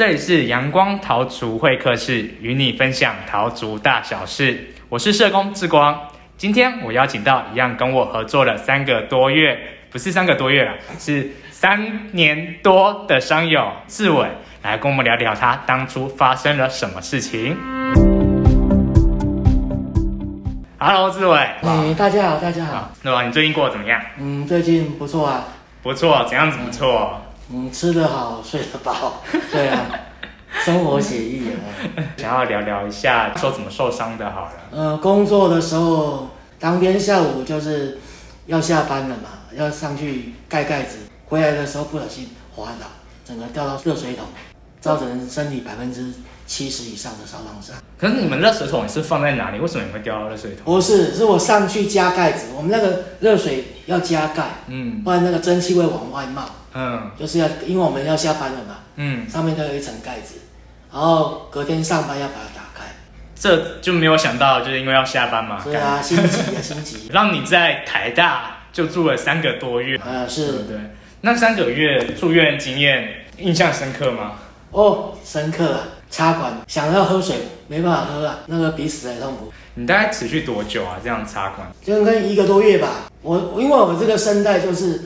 这里是阳光桃竹会客室，与你分享桃竹大小事。我是社工志光，今天我邀请到一样跟我合作了三个多月，不是三个多月了，是三年多的商友志伟，来跟我们聊聊他当初发生了什么事情。Hello，志伟。嗯，大家好，大家好。那么你最近过得怎么样？嗯，最近不错啊。不错，怎样子不错？嗯，吃得好，睡得饱。对啊，生活写意啊。想要聊聊一下，说怎么受伤的，好了。呃，工作的时候，当天下午就是要下班了嘛，要上去盖盖子，回来的时候不小心滑倒，整个掉到热水桶，造成身体百分之七十以上的烧伤。可是你们热水桶是放在哪里？为什么你会掉到热水桶？不是，是我上去加盖子，我们那个热水要加盖，嗯，不然那个蒸汽会往外冒，嗯，就是要，因为我们要下班了嘛，嗯，上面都有一层盖子，然后隔天上班要把它打开。这就没有想到，就是因为要下班嘛。对啊，心急啊，心急。让你在台大就住了三个多月。嗯，是。对。那三个月住院经验印象深刻吗？哦，深刻啊！插管想要喝水没办法喝啊，那个比死还痛苦。你大概持续多久啊？这样插管？就跟一个多月吧。我因为我这个声带就是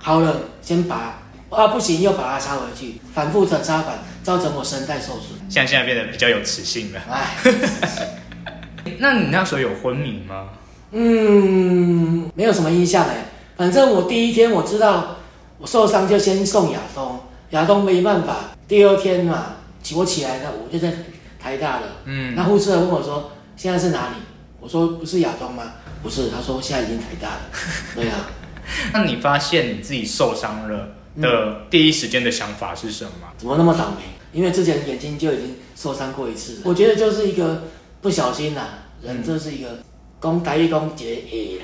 好了，先拔啊，不行又把它插回去，反复的插管，造成我声带受损。像现在变得比较有磁性了。哎。那你那时候有昏迷吗？嗯，没有什么印象哎。反正我第一天我知道我受伤，就先送亚东，亚东没办法。第二天嘛，我起来了，我就在台大了。嗯，那护士问我说：“现在是哪里？”我说：“不是亚东吗？”不是，他说：“现在已经台大了。”对啊。那你发现你自己受伤了的第一时间的想法是什么？怎么那么倒霉？因为之前眼睛就已经受伤过一次。我觉得就是一个不小心啦，人这是一个攻大一功结业。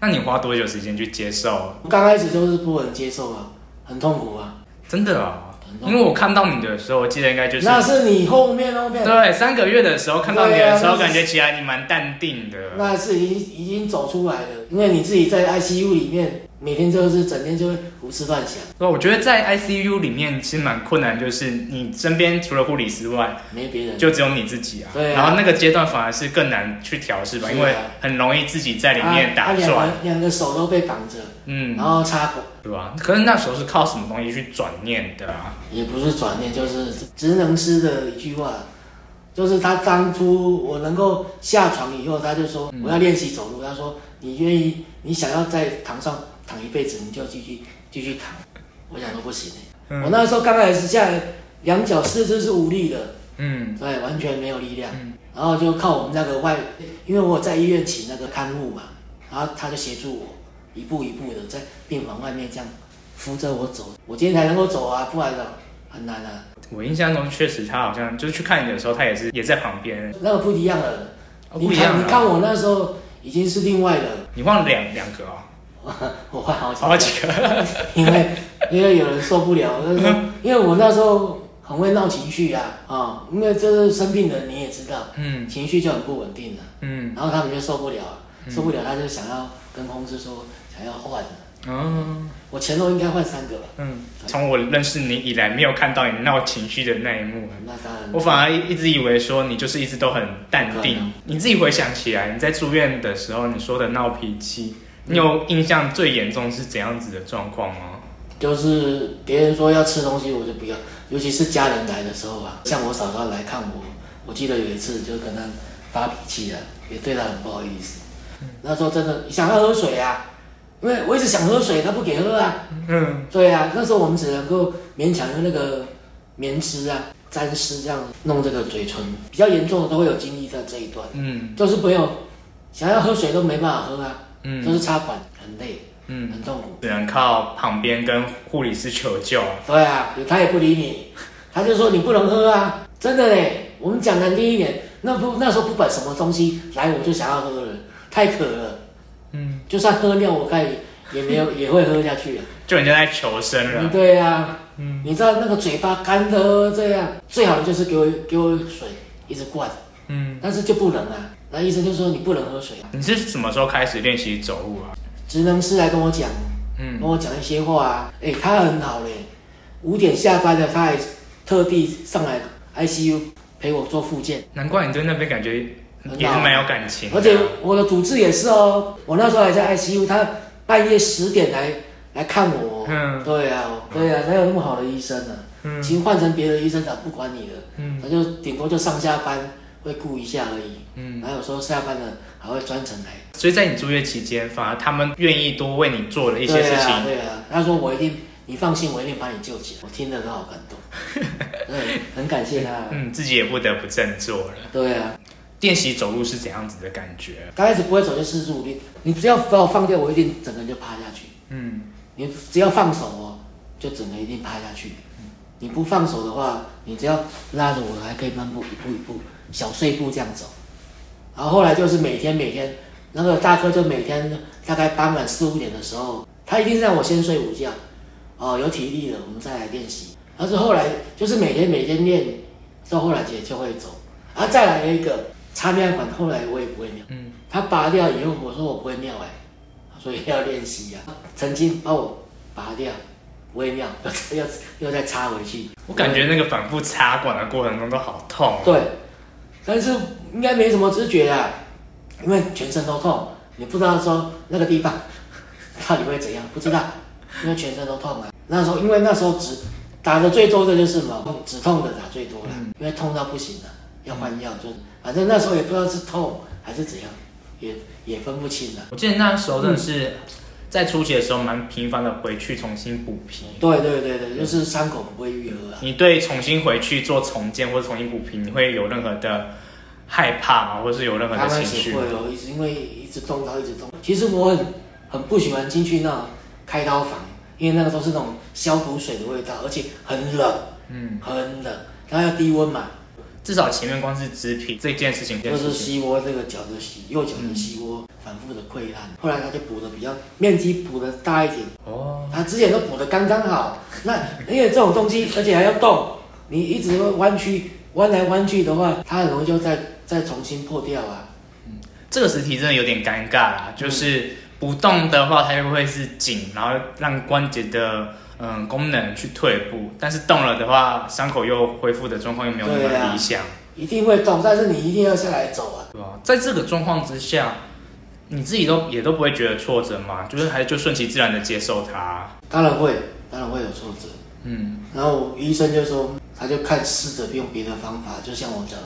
那你花多久时间去接受？刚开始就是不能接受啊，很痛苦啊。真的啊。因为我看到你的时候，我记得应该就是那是你后面后面对三个月的时候看到你的时候，感觉起来你蛮淡定的。那是已经已经走出来了，因为你自己在 ICU 里面。每天就是整天就会胡思乱想。对，我觉得在 ICU 里面其实蛮困难，就是你身边除了护理师外，没别人，就只有你自己啊。对。然后那个阶段反而是更难去调试吧，因为很容易自己在里面打转。两个手都被绑着，嗯，然后插管，对吧？可是那时候是靠什么东西去转念的啊？也不是转念，就是职能师的一句话，就是他当初我能够下床以后，他就说我要练习走路。他说你愿意，你想要在堂上。躺一辈子你就要继续继续躺，我想说不行哎，我那时候刚开始下来，两脚四肢是无力的，嗯，对，完全没有力量，然后就靠我们那个外，因为我在医院请那个看护嘛，然后他就协助我一步一步的在病房外面这样扶着我走，我今天才能够走啊，不然的很难啊。我印象中确实他好像就是去看你的时候，他也是也在旁边，那个不一样的，不一样，你看我那时候已经是另外的，你忘了两两个啊。我换好几好几个，因为因为有人受不了，就是说，因为我那时候很会闹情绪呀，啊，因为这是生病的你也知道，嗯，情绪就很不稳定了，嗯，然后他们就受不了，受不了他就想要跟公司说想要换，嗯，我前头应该换三个吧，嗯，从我认识你以来没有看到你闹情绪的那一幕，那当然，我反而一直以为说你就是一直都很淡定，你自己回想起来你在住院的时候你说的闹脾气。你有印象最严重是怎样子的状况吗？就是别人说要吃东西，我就不要，尤其是家人来的时候啊，像我嫂嫂来看我，我记得有一次就跟她发脾气了，也对她很不好意思。那时候真的想要喝水啊，因为我一直想喝水，她不给喝啊。嗯，对啊，那时候我们只能够勉强用那个棉丝啊沾湿这样弄这个嘴唇，比较严重的都会有经历在这一段。嗯，就是朋友想要喝水都没办法喝啊。嗯，都是插管，很累，嗯，很痛苦，只能靠旁边跟护理师求救。对啊，他也不理你，他就说你不能喝啊，真的嘞。我们讲难听一点，那不那时候不管什么东西来，我就想要喝了，太渴了，嗯，就算喝尿，我看也没有 也会喝下去啊。就人家在求生了。对啊，嗯，你知道那个嘴巴干的这样，最好的就是给我给我水，一直灌，嗯，但是就不能啊。那医生就说你不能喝水。你是什么时候开始练习走路啊？职能师来跟我讲，嗯，跟我讲一些话啊。哎，他很好嘞，五点下班的，他还特地上来 ICU 陪我做复健，难怪你对那边感觉也是蛮有感情的。而且我的主治也是哦，我那时候还在 ICU，他半夜十点来来看我。嗯对啊，对啊，哪有那么好的医生呢、嗯其实换成别的医生早不管你了，嗯他就顶多就上下班会顾一下而已，嗯，然后有时候下班了还会专程来。所以在你住院期间，反而他们愿意多为你做了一些事情。对啊，他说我一定，你放心，我一定把你救起来。我听得都好感动，对，很感谢他。嗯，自己也不得不振作了。对啊，练习走路是怎样子的感觉？刚开始不会走就四十五力，你只要把我放掉，我一定整个人就趴下去。嗯，你只要放手哦，就整个一定趴下去。你不放手的话，你只要拉着我，还可以漫步一步一步小碎步这样走。然后后来就是每天每天，那个大哥就每天大概傍晚四五点的时候，他一定是让我先睡午觉，哦，有体力了我们再来练习。但是后来就是每天每天练，到后来也就会走。然后再来一个插尿管，后来我也不会尿。嗯，他拔掉以后，我说我不会尿哎、所以要练习呀、曾经把我拔掉，不会尿，又又又再插回去。我感觉那个反复插管的过程中都好痛。对，但是应该没什么知觉啊，因为全身都痛，你不知道说那个地方 到底会怎样，不知道，因为全身都痛啊。那时候因为那时候止打的最多的就是什么止痛的打最多了，因为痛到不行了，要换药，就是反正那时候也不知道是痛还是怎样，也也分不清了。我记得那时候真的是在初期的时候蛮频繁的回去重新补皮。对对对对，就是伤口不会愈合啊。你对重新回去做重建或者重新补皮，你会有任何的害怕吗？或是有任何的情绪？始会哦，一直因为一直动刀一直动。其实我很很不喜欢进去那种开刀房，因为那个都是那种消毒水的味道，而且很冷，嗯，很冷，然后要低温嘛，至少前面光是植皮这件事情，就是膝窝这个脚的膝右脚的膝窝反复的溃烂，后来他就补的比较面积补的大一点，哦，他之前都补的刚刚好。那因为这种东西，而且还要动，你一直弯曲弯来弯去的话，它很容易就再再重新破掉啊。这个实体真的有点尴尬啦，就是不动的话，它就会是紧，然后让关节的嗯功能去退步，但是动了的话，伤口又恢复的状况又没有那么理想，一定会动，但是你一定要下来走啊。对吧？在这个状况之下，你自己都也都不会觉得挫折嘛，就是还就顺其自然的接受它，当然会，当然会有挫折。嗯，然后医生就说，他就看试着用别的方法，就像我讲，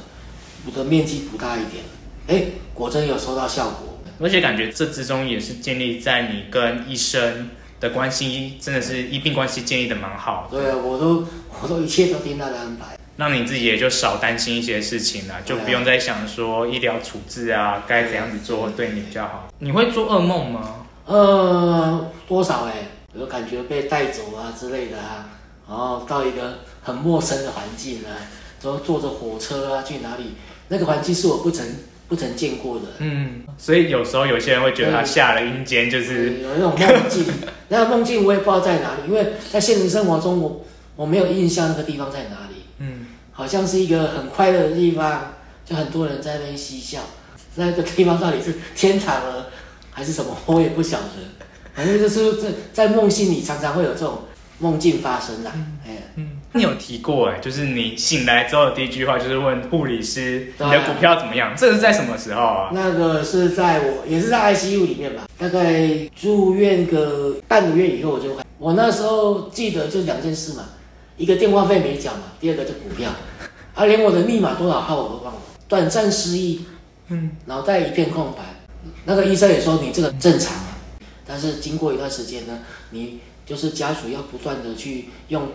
补的面积不大一点，哎，果真有收到效果。而且感觉这之中也是建立在你跟医生的关系，真的是一病关系建立的蛮好的。对啊，我都我都一切都听他的安排。让你自己也就少担心一些事情了，就不用再想说医疗处置啊，该怎样子做会对你比较好。你会做噩梦吗？呃，多少哎、有感觉被带走啊之类的啊，然后到一个很陌生的环境啊，然后坐着火车啊去哪里，那个环境是我不曾不曾见过的。嗯，所以有时候有些人会觉得他下了阴间，就是有那种梦境，那个梦境我也不知道在哪里，因为在现实生活中我我没有印象那个地方在哪里，嗯，好像是一个很快乐的地方，就很多人在那边嬉笑。那个地方到底是天堂了还是什么，我也不晓得。反正就是在在梦境里常常会有这种梦境发生啦。哎、你有提过哎，就是你醒来之后的第一句话就是问护理师你的股票怎么样？这是在什么时候啊？那个是在我也是在 ICU 里面吧，大概住院个半个月以后我就，我那时候记得就两件事嘛，一个电话费没缴嘛，第二个就股票，啊，连我的密码多少号我都忘了，短暂失忆，嗯，脑袋一片空白。那个医生也说你这个正常啊，但是经过一段时间呢，你就是家属要不断的去用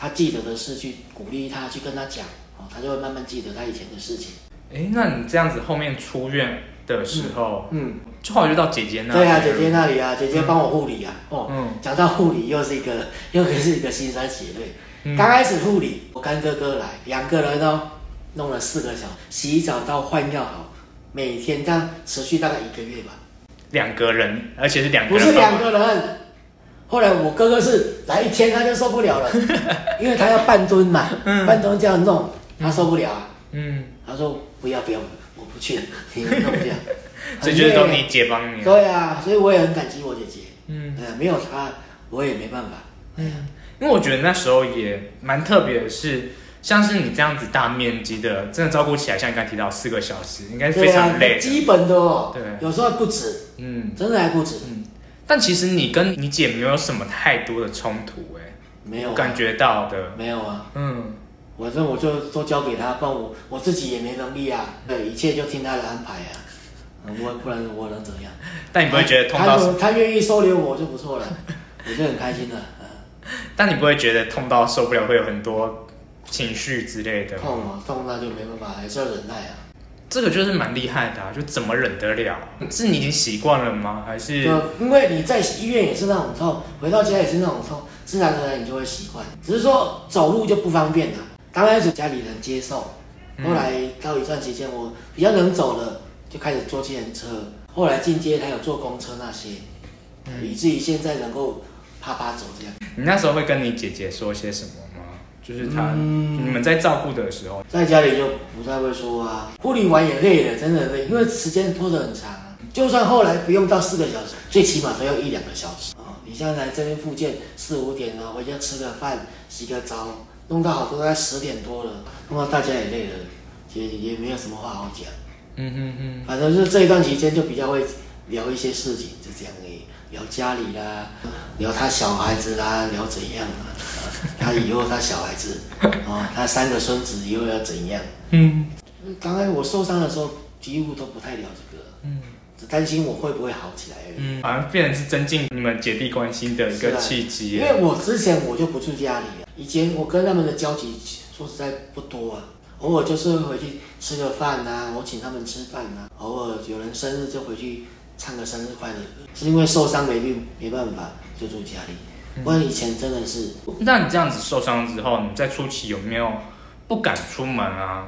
他记得的事去鼓励他，去跟他讲，哦，他就会慢慢记得他以前的事情。哎，那你这样子后面出院的时候，嗯。就后来就到姐姐那，对啊，姐姐，那里啊，姐姐帮我护理啊。哦，嗯讲到护理，又是一个 又是一个心酸血泪。嗯刚开始护理，我干哥哥来，两个人哦，弄了四个小时，洗澡到换药好，每天这样持续大概一个月吧。两个人，而且是两个不是人，两个人。后来我哥哥是来一天他就受不了了，因为他要半蹲嘛，半蹲这样弄，他受不了啊。嗯，他说不要不要，我不去了，你们弄这样。所以就是都你姐帮你，对啊，所以我也很感激我姐姐。嗯呃，没有她我也没办法。嗯，因为我觉得那时候也蛮特别的是，像是你这样子大面积的，真的照顾起来，像你刚才提到四个小时，应该是非常累，啊。基本的哦，对有时候不止，嗯，真的还不止，但其实你跟你姐没有什么太多的冲突、哎，没有啊感觉到的，没有啊，嗯，反正我就都交给他，不然我我自己也没能力啊，对，一切就听他的安排啊，嗯我不然我能怎样？但你不会觉得痛到，他愿意收留我就不错了，我就很开心了。嗯但你不会觉得痛到受不了，会有很多情绪之类的？痛啊，痛那就没办法，还是要忍耐啊。这个就是蛮厉害的、啊，就怎么忍得了？是你已经习惯了吗？还是就因为你在医院也是那种痛，回到家也是那种痛，自然而然你就会习惯。只是说走路就不方便了。刚开始家里人接受，嗯后来到一段期间我比较能走了，就开始坐计程车。后来进阶还有坐公车那些，嗯以至于现在能够啪啪走这样。你那时候会跟你姐姐说些什么吗？就是他、嗯你们在照顾的时候，在家里就不太会说啊，护理完也累了，真的累，因为时间拖得很长啊。就算后来不用到四个小时，最起码都要一两个小时啊、你像来这边复健四五点啊，回家吃个饭、洗个澡，弄到好多在十点多了，弄到大家也累了，也也没有什么话好讲。嗯嗯嗯，反正就是这一段期间就比较会聊一些事情，就这样而已，聊家里啦，聊他小孩子啦，聊怎样啊，他以后他小孩子，啊、他三个孙子以后要怎样。嗯，刚才我受伤的时候，几乎都不太聊这个，嗯，只担心我会不会好起来而已。嗯，好像变成是增进你们姐弟关系的一个契机。因。为我之前我就不住家里，以前我跟他们的交集说实在不多啊，偶尔就是回去吃个饭呐、我请他们吃饭呐、偶尔有人生日就回去唱个生日快乐。是因为受伤没病没办法就住家里，不然以前真的是那你这样子受伤之后，你在初期有没有不敢出门啊？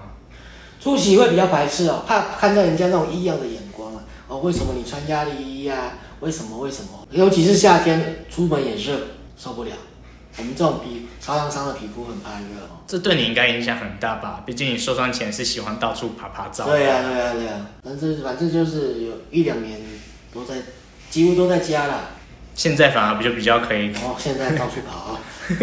初期会比较排斥哦，怕看到人家那种异样的眼光啊。哦，为什么你穿压力衣啊？为什么？为什么？尤其是夏天出门也热，受不了。我们这种皮超伤伤的皮肤很怕热哦。这对你应该影响很大吧？毕竟你受伤前是喜欢到处爬爬照。对呀、对呀、对呀、反正反正就是有一两年都在，几乎都在家了。现在反而不就比较可以。哦，现在到处跑啊，嗯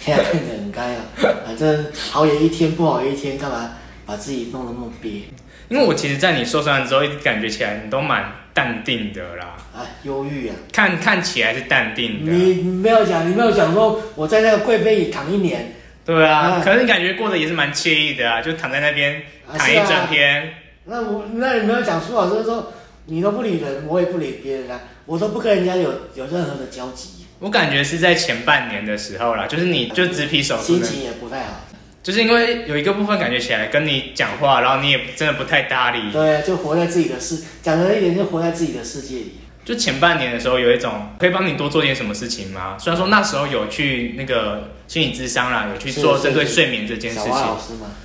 现在变得很该啊。反正好也一天，不好也一天，干嘛把自己弄得那么憋？因为我其实，在你受伤之后，一直感觉起来你都蛮淡定的啦，哎，忧郁啊。看看起来是淡定的。你你没有讲，你没有讲说我在那个贵妃椅躺一年，对啊，啊可是你感觉过得也是蛮惬意的啊，就躺在那边躺一整天。那我那你没有讲苏老师说你都不理人，我也不理别人啊，我都不跟人家有有任何的交集，我感觉是在前半年的时候啦，就是你就只皮手术，心情也不太好。就是因为有一个部分感觉起来跟你讲话，然后你也真的不太搭理。对，就活在自己的世，讲了一点就活在自己的世界里。就前半年的时候，有一种可以帮你多做点什么事情吗？虽然说那时候有去那个心理咨商啦，有去做针对睡眠这件事情。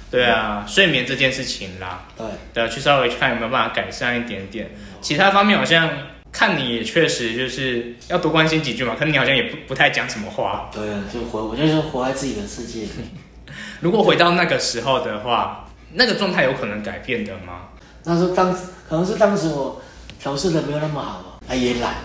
对啊，睡眠这件事情啦，对，对，去稍微看有没有办法改善一点点。其他方面好像看你也确实就是要多关心几句嘛，可能你好像也不不太讲什么话。对啊，就活，我就是活在自己的世界里。如果回到那个时候的话，那个状态有可能改变的吗？那时候当可能是当时我调试的没有那么好啊，啊也懒，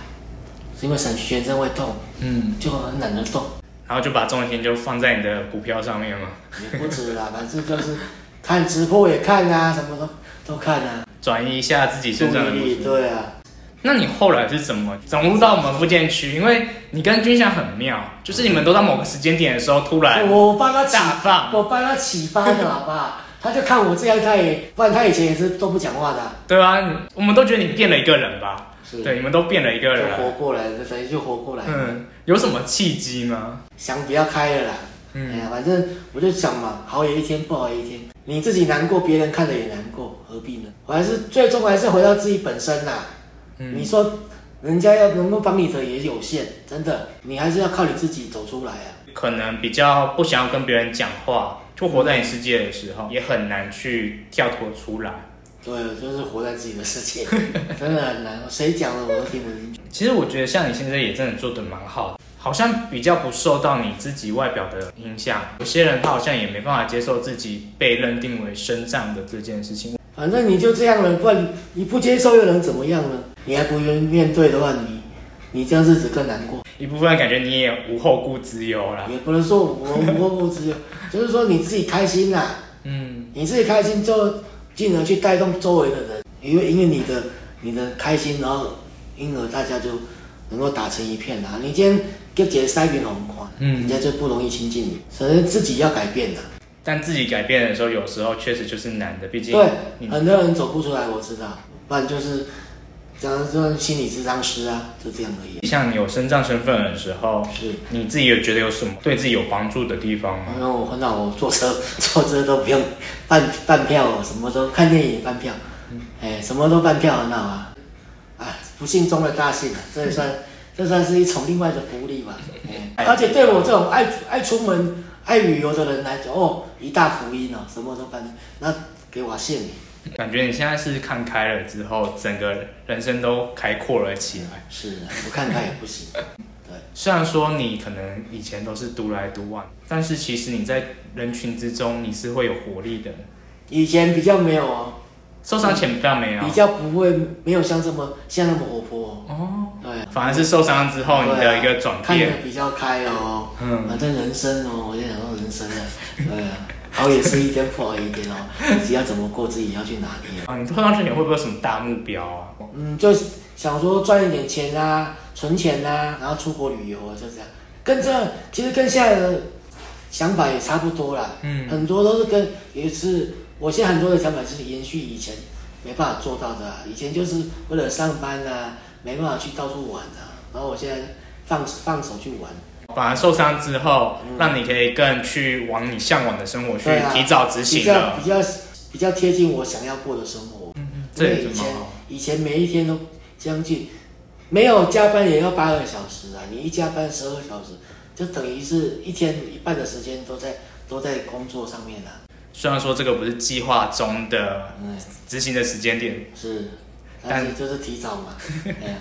是因为全全身会痛，嗯，就很懒得动。然后就把重心就放在你的股票上面嘛，也不止啦，反正就是看直播也看啊，什么都都看啊，转移一下自己注身上的意力。对啊，那你后来是怎么融入到我们福建区？因为你跟军翔很妙，就是你们都到某个时间点的时候突然我帮他启，大放，我帮他启发的好不好？他就看我这样，他也，不然他以前也是都不讲话的啊、对啊，我们都觉得你变了一个人吧？是对，你们都变了一个人活。过来，就等于就活过来，嗯，有什么契机吗？想比较开了啦。哎嗯，呀，反正我就想嘛，好也一天，不好也一天。你自己难过，别人看了也难过，何必呢？我还是最终还是回到自己本身啦。嗯你说人家要能够帮你的也有限，真的，你还是要靠你自己走出来啊。可能比较不想要跟别人讲话，就活在你世界的时候，也很难去跳脱出来。对，就是活在自己的世界，真的很难。谁讲的我都听不进去。其实我觉得像你现在也真的做的蛮好的，好像比较不受到你自己外表的影响。有些人他好像也没办法接受自己被认定为身障的这件事情。反正你就这样了，不然你不接受又能怎么样呢？你还不愿面对的话，你你这样日子更难过。一部分感觉你也无后顾之忧啦。也不能说我无后顾之忧，就是说你自己开心啦，嗯，你自己开心就进而去带动周围的人，因为因为你的你的开心，然后因而大家就能够打成一片啦。你今天给姐塞给红款，嗯人家就不容易亲近你，所以自己要改变的。但自己改变的时候，有时候确实就是难的，毕竟对，很多人走不出来，我知道，不然就是讲说心理咨商师啊，就这样而已。像你有身障身份的时候，是，你自己有觉得有什么对自己有帮助的地方吗？因为我很好，我坐车 坐车都不用办办票，什么都看电影也办票，哎，什么都办票很好啊，啊，不幸中的大幸啊，这也算这算是一种另外的福利吧，哎，而且对我这种爱爱出门、爱旅游的人来讲，哦，一大福音哦，什么都办，那给我谢你。感觉你现在是看开了之后，整个人生都开阔了起来。是啊，不看开也不行。对，虽然说你可能以前都是独来独往，但是其实你在人群之中你是会有活力的。以前比较没有哦，受伤前比较没有比，较不会，没有像这么像那么活泼。哦，对，反而是受伤之后你的一个转看得变。比较开哦。嗯反正人生哦，我就想说人生了，对啊，好也是一点，不好也一天哦。自己要怎么过，自己要去哪里。啊，你受伤前你会不会有什么大目标啊？嗯，就是想说赚一点钱啊，存钱啊，然后出国旅游啊，就这样。跟这其实跟现在的想法也差不多啦。嗯很多都是跟也是，我现在很多的想法是延续以前没办法做到的、啊。以前就是为了上班啊，没办法去到处玩啊。然后我现在放放手去玩。反而受伤之后，嗯让你可以更去往你向往的生活去提早执比较行了比。较比较贴近我想要过的生活。这也因为以前。以前每一天都将近没有加班也要八个小时啊，你一加班十二个小时，就等于是一天一半的时间都在都在工作上面啊。虽然说这个不是计划中的嗯，执行的时间点，是，但但是就是提早嘛，哎呀，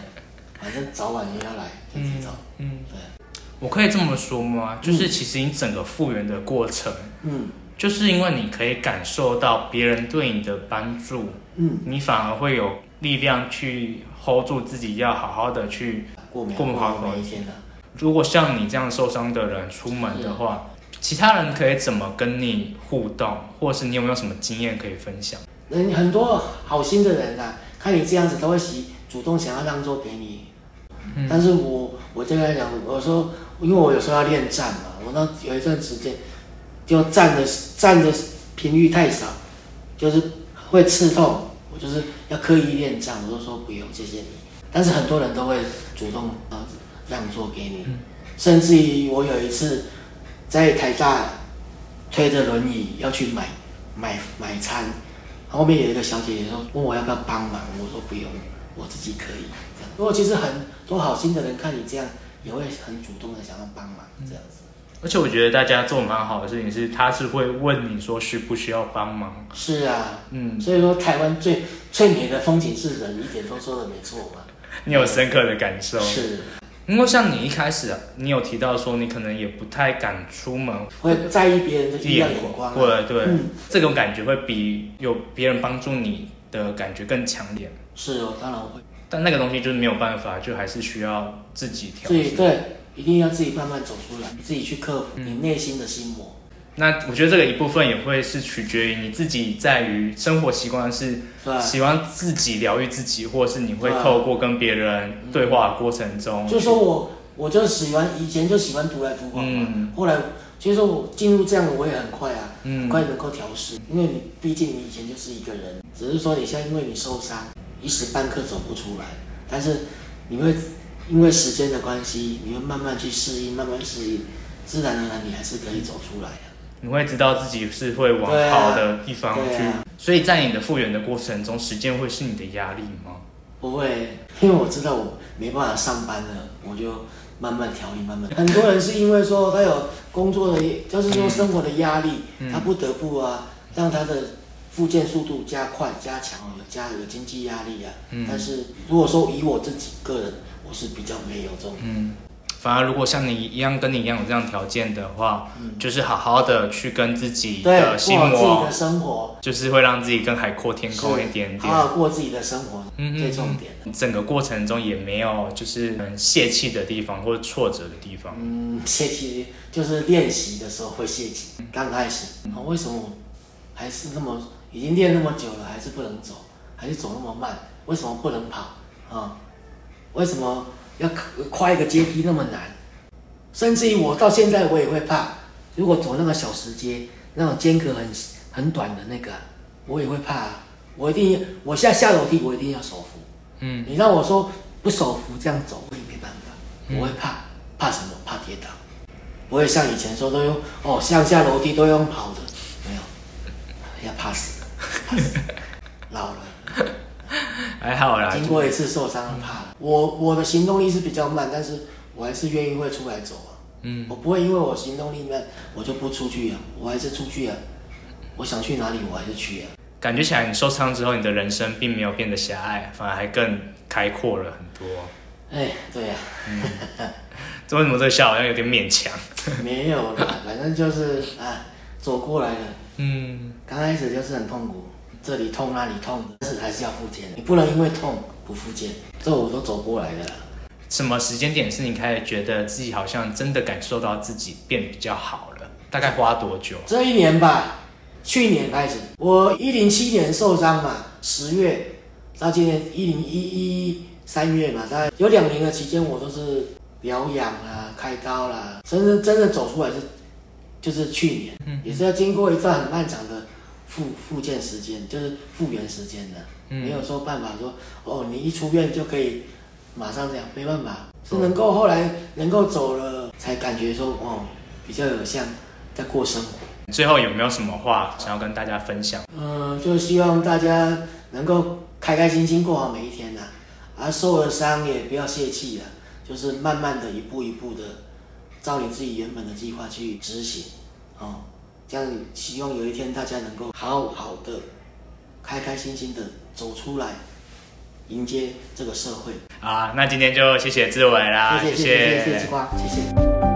反正早晚也要来，就提早。嗯，对，我可以这么说吗？就是其实你整个复原的过程，嗯就是因为你可以感受到别人对你的帮助，嗯，你反而会有力量去 hold 住自己，要好好的去。过每过不好每一天的。如果像你这样受伤的人出门的话，其他人可以怎么跟你互动，或是你有没有什么经验可以分享？人很多好心的人啊，看你这样子都会喜主动想要让座给你。嗯但是我我这个人讲，我说因为我有时候要练站嘛，我那有一段时间就站的站的频率太少，就是会刺痛，我就是要刻意练站，我就说不用，谢谢你。但是很多人都会主动呃让座给你，甚至于我有一次在台大推着轮椅要去买买买餐，后面有一个小姐姐说问我要不要帮忙，我说不用，我自己可以。如果其实很多好心的人看你这样，也会很主动的想要帮忙这样子。而且我觉得大家做蛮好的事情是，他是会问你说需不需要帮忙。是啊，嗯，所以说台湾最最美的风景是人，一点都说的没错嘛。你有深刻的感受。是，因为像你一开始啊，你有提到说你可能也不太敢出门，会在意别人的异样眼光、啊。对对，嗯，这种感觉会比有别人帮助你的感觉更强烈。是哦，当然会。但那个东西就是没有办法，就还是需要自己调整。对，一定要自己慢慢走出来，自己去克服你内心的心魔。那我觉得这个一部分也会是取决于你自己在于生活习惯是？喜欢自己疗愈自己，或者是你会透过跟别人对话的过程中，就是说我我就喜欢以前就喜欢独来独往嘛，嗯后来其实说我进入这样的我也很快啊，嗯很快能够调试，因为你毕竟你以前就是一个人，只是说你现在因为你受伤，一时半刻走不出来，但是你会因为时间的关系，你会慢慢去适应，慢慢适应，自然而然你还是可以走出来的。你会知道自己是会往好的地方去。所以在你的复原的过程中，时间会是你的压力吗？不会，因为我知道我没办法上班了，我就慢慢调理，慢慢。很多人是因为说他有工作的，就是说生活的压力，嗯他不得不啊，让他的复健速度加快、加强，有加有经济压力啊。嗯但是如果说以我自己个人，我是比较没有这种，嗯，反而如果像你一样跟你一样有这样条件的话，就是好好的去跟自己对，的过心魔好自己的，生活，就是会让自己更海阔天空一点点。好好过自己的生活，嗯嗯最重点的。整个过程中也没有就是很泄气的地方或者挫折的地方。嗯，泄气就是练习的时候会泄气，刚开始，啊，为什么还是那么已经练那么久了，还是不能走，还是走那么慢？为什么不能跑啊？为什么要跨一个阶梯那么难？甚至于我到现在我也会怕，如果走那个小石阶，那种间隔很很短的那个，我也会怕啊。我一定，我现在下楼梯我一定要手扶。嗯，你让我说不手扶这样走，我也没办法，嗯我会怕，怕什么？怕跌倒。不会像以前说都用哦上下楼梯都用跑的，没有，要怕死 老了，还好啦，经过一次受伤，怕了。我我的行动力是比较慢，但是我还是愿意会出来走啊。嗯，我不会因为我行动力慢，我就不出去啊，我还是出去啊。我想去哪里，我还是去啊。感觉起来你受伤之后，你的人生并没有变得狭隘，反而还更开阔了很多。哎，对呀、这为什么这个笑好像有点勉强？没有啦，反正就是啊，走过来了。嗯，刚开始就是很痛苦，这里痛那里痛的，但是还是要复健。你不能因为痛不复健，这我都走过来的啦。什么时间点是你开始觉得自己好像真的感受到自己变比较好了？大概花多久？这一年吧，去年开始，我一零七年受伤嘛，十月到今年一零一一三月嘛，大概有两年的期间，我都是疗养啊、开刀啦，真正真的走出来是就是去年，嗯也是要经过一段很漫长的复复健时间，就是复原时间的，嗯。没有说办法说哦，你一出院就可以马上这样，没办法，是。能够后来能够走了，才感觉说哦，比较有像在过生活。最后有没有什么话想要跟大家分享？嗯，就希望大家能够开开心心过好每一天呐、啊，受了伤也不要泄气了，就是慢慢的一步一步的，照你自己原本的计划去执行，哦，这样希望有一天大家能够好好的、开开心心的走出来，迎接这个社会。啊，那今天就谢谢志伟啦，谢谢谢谢谢谢之光，谢谢。